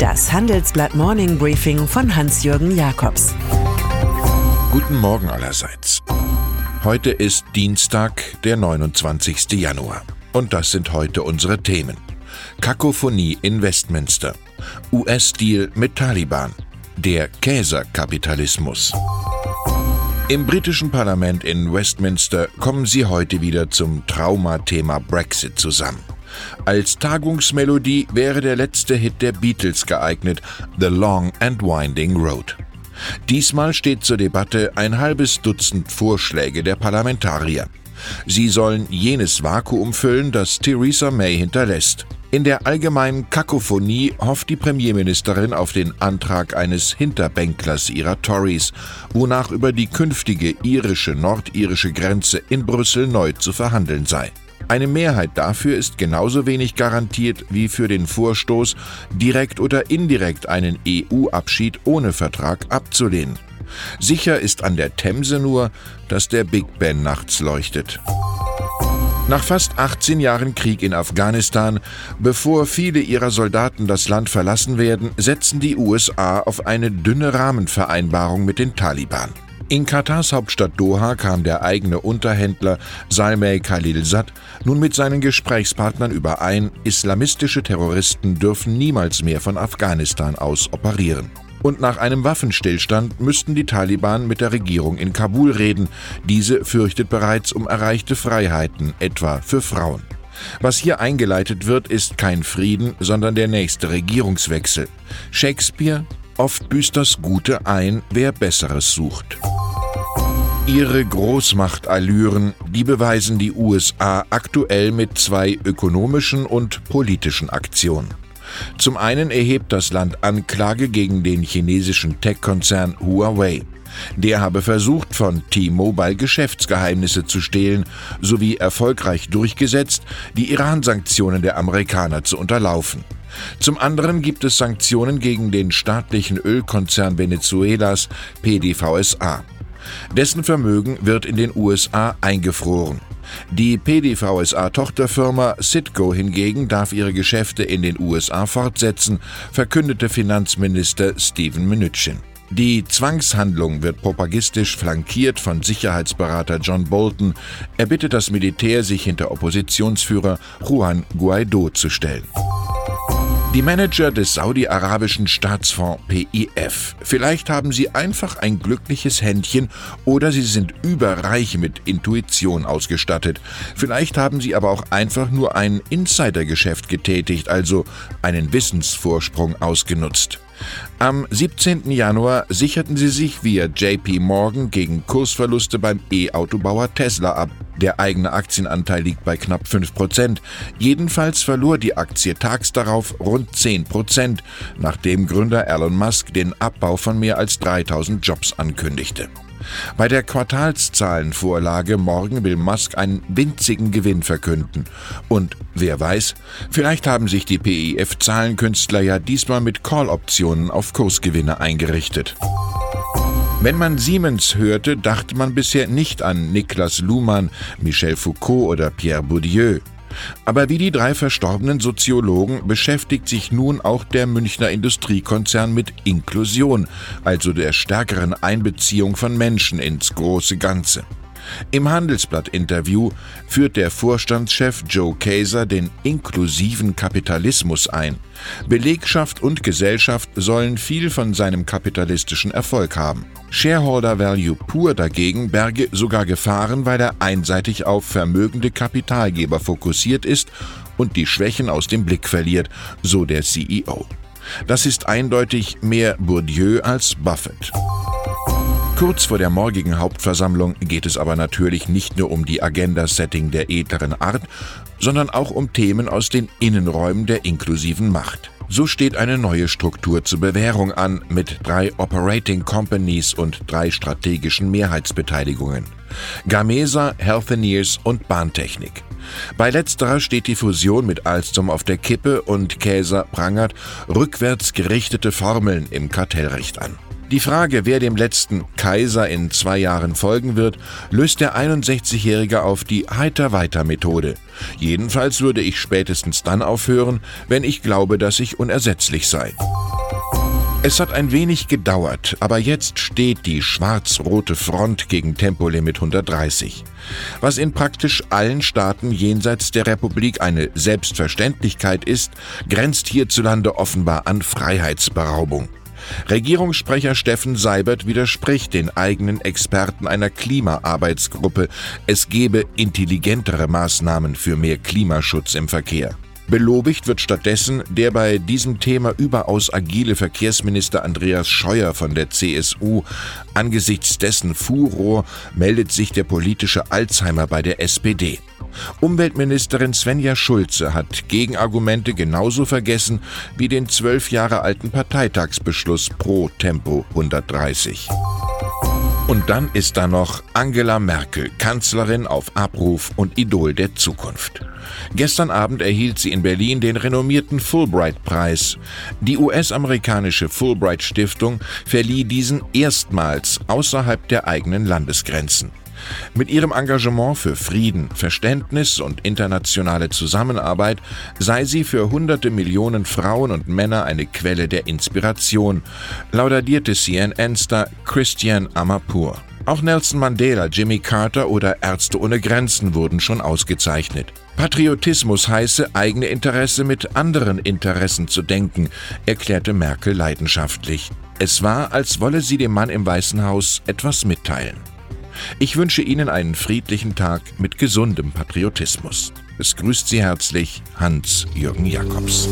Das Handelsblatt Morning Briefing von Hans-Jürgen Jakobs. Guten Morgen allerseits. Heute ist Dienstag, der 29. Januar. Und das sind heute unsere Themen. Kakophonie in Westminster. US-Deal mit Taliban. Der Käserkapitalismus. Im britischen Parlament in Westminster kommen sie heute wieder zum Traumathema Brexit zusammen. Als Tagungsmelodie wäre der letzte Hit der Beatles geeignet, The Long and Winding Road. Diesmal steht zur Debatte ein halbes Dutzend Vorschläge der Parlamentarier. Sie sollen jenes Vakuum füllen, das Theresa May hinterlässt. In der allgemeinen Kakophonie hofft die Premierministerin auf den Antrag eines Hinterbänklers ihrer Tories, wonach über die künftige irische-nordirische Grenze in Brüssel neu zu verhandeln sei. Eine Mehrheit dafür ist genauso wenig garantiert wie für den Vorstoß, direkt oder indirekt einen EU-Abschied ohne Vertrag abzulehnen. Sicher ist an der Themse nur, dass der Big Ben nachts leuchtet. Nach fast 18 Jahren Krieg in Afghanistan, bevor viele ihrer Soldaten das Land verlassen werden, setzen die USA auf eine dünne Rahmenvereinbarung mit den Taliban. In Katars Hauptstadt Doha kam der eigene Unterhändler Salmei Khalilzad nun mit seinen Gesprächspartnern überein, islamistische Terroristen dürfen niemals mehr von Afghanistan aus operieren. Und nach einem Waffenstillstand müssten die Taliban mit der Regierung in Kabul reden. Diese fürchtet bereits um erreichte Freiheiten, etwa für Frauen. Was hier eingeleitet wird, ist kein Frieden, sondern der nächste Regierungswechsel. Shakespeare, oft büßt das Gute ein, wer Besseres sucht. Ihre Großmachtallüren, die beweisen die USA aktuell mit zwei ökonomischen und politischen Aktionen. Zum einen erhebt das Land Anklage gegen den chinesischen Tech-Konzern Huawei. Der habe versucht, von T-Mobile Geschäftsgeheimnisse zu stehlen, sowie erfolgreich durchgesetzt, die Iran-Sanktionen der Amerikaner zu unterlaufen. Zum anderen gibt es Sanktionen gegen den staatlichen Ölkonzern Venezuelas PDVSA. Dessen Vermögen wird in den USA eingefroren. Die PDVSA-Tochterfirma Citgo hingegen darf ihre Geschäfte in den USA fortsetzen, verkündete Finanzminister Steven Mnuchin. Die Zwangshandlung wird propagistisch flankiert von Sicherheitsberater John Bolton. Er bittet das Militär, sich hinter Oppositionsführer Juan Guaido zu stellen. Die Manager des saudi-arabischen Staatsfonds PIF. Vielleicht haben sie einfach ein glückliches Händchen oder sie sind überreich mit Intuition ausgestattet. Vielleicht haben sie aber auch einfach nur ein Insidergeschäft getätigt, also einen Wissensvorsprung ausgenutzt. Am 17. Januar sicherten sie sich via JP Morgan gegen Kursverluste beim E-Autobauer Tesla ab. Der eigene Aktienanteil liegt bei knapp 5%. Jedenfalls verlor die Aktie tags darauf rund 10%, nachdem Gründer Elon Musk den Abbau von mehr als 3000 Jobs ankündigte. Bei der Quartalszahlenvorlage morgen will Musk einen winzigen Gewinn verkünden. Und wer weiß, vielleicht haben sich die PIF-Zahlenkünstler ja diesmal mit Call-Optionen auf Kursgewinne eingerichtet. Wenn man Siemens hörte, dachte man bisher nicht an Niklas Luhmann, Michel Foucault oder Pierre Bourdieu. Aber wie die drei verstorbenen Soziologen beschäftigt sich nun auch der Münchner Industriekonzern mit Inklusion, also der stärkeren Einbeziehung von Menschen ins große Ganze. Im Handelsblatt-Interview führt der Vorstandschef Joe Kaiser den inklusiven Kapitalismus ein. Belegschaft und Gesellschaft sollen viel von seinem kapitalistischen Erfolg haben. Shareholder Value pur dagegen berge sogar Gefahren, weil er einseitig auf vermögende Kapitalgeber fokussiert ist und die Schwächen aus dem Blick verliert, so der CEO. Das ist eindeutig mehr Bourdieu als Buffett. Kurz vor der morgigen Hauptversammlung geht es aber natürlich nicht nur um die Agenda-Setting der edleren Art, sondern auch um Themen aus den Innenräumen der inklusiven Macht. So steht eine neue Struktur zur Bewährung an mit drei Operating Companies und drei strategischen Mehrheitsbeteiligungen. Gamesa, Healthineers und Bahntechnik. Bei letzterer steht die Fusion mit Alstom auf der Kippe und Käser prangert rückwärts gerichtete Formeln im Kartellrecht an. Die Frage, wer dem letzten Kaiser in zwei Jahren folgen wird, löst der 61-Jährige auf die Heiter-Weiter-Methode. Jedenfalls würde ich spätestens dann aufhören, wenn ich glaube, dass ich unersetzlich sei. Es hat ein wenig gedauert, aber jetzt steht die schwarz-rote Front gegen Tempolimit 130. Was in praktisch allen Staaten jenseits der Republik eine Selbstverständlichkeit ist, grenzt hierzulande offenbar an Freiheitsberaubung. Regierungssprecher Steffen Seibert widerspricht den eigenen Experten einer Klimaarbeitsgruppe, es gebe intelligentere Maßnahmen für mehr Klimaschutz im Verkehr. Belobigt wird stattdessen der bei diesem Thema überaus agile Verkehrsminister Andreas Scheuer von der CSU. Angesichts dessen Furor meldet sich der politische Alzheimer bei der SPD. Umweltministerin Svenja Schulze hat Gegenargumente genauso vergessen wie den zwölf Jahre alten Parteitagsbeschluss pro Tempo 130. Und dann ist da noch Angela Merkel, Kanzlerin auf Abruf und Idol der Zukunft. Gestern Abend erhielt sie in Berlin den renommierten Fulbright-Preis. Die US-amerikanische Fulbright-Stiftung verlieh diesen erstmals außerhalb der eigenen Landesgrenzen. Mit ihrem Engagement für Frieden, Verständnis und internationale Zusammenarbeit sei sie für hunderte Millionen Frauen und Männer eine Quelle der Inspiration, laudadierte CNN-Star Christian Amapur. Auch Nelson Mandela, Jimmy Carter oder Ärzte ohne Grenzen wurden schon ausgezeichnet. Patriotismus heiße, eigene Interesse mit anderen Interessen zu denken, erklärte Merkel leidenschaftlich. Es war, als wolle sie dem Mann im Weißen Haus etwas mitteilen. Ich wünsche Ihnen einen friedlichen Tag mit gesundem Patriotismus. Es grüßt Sie herzlich Hans-Jürgen Jakobs.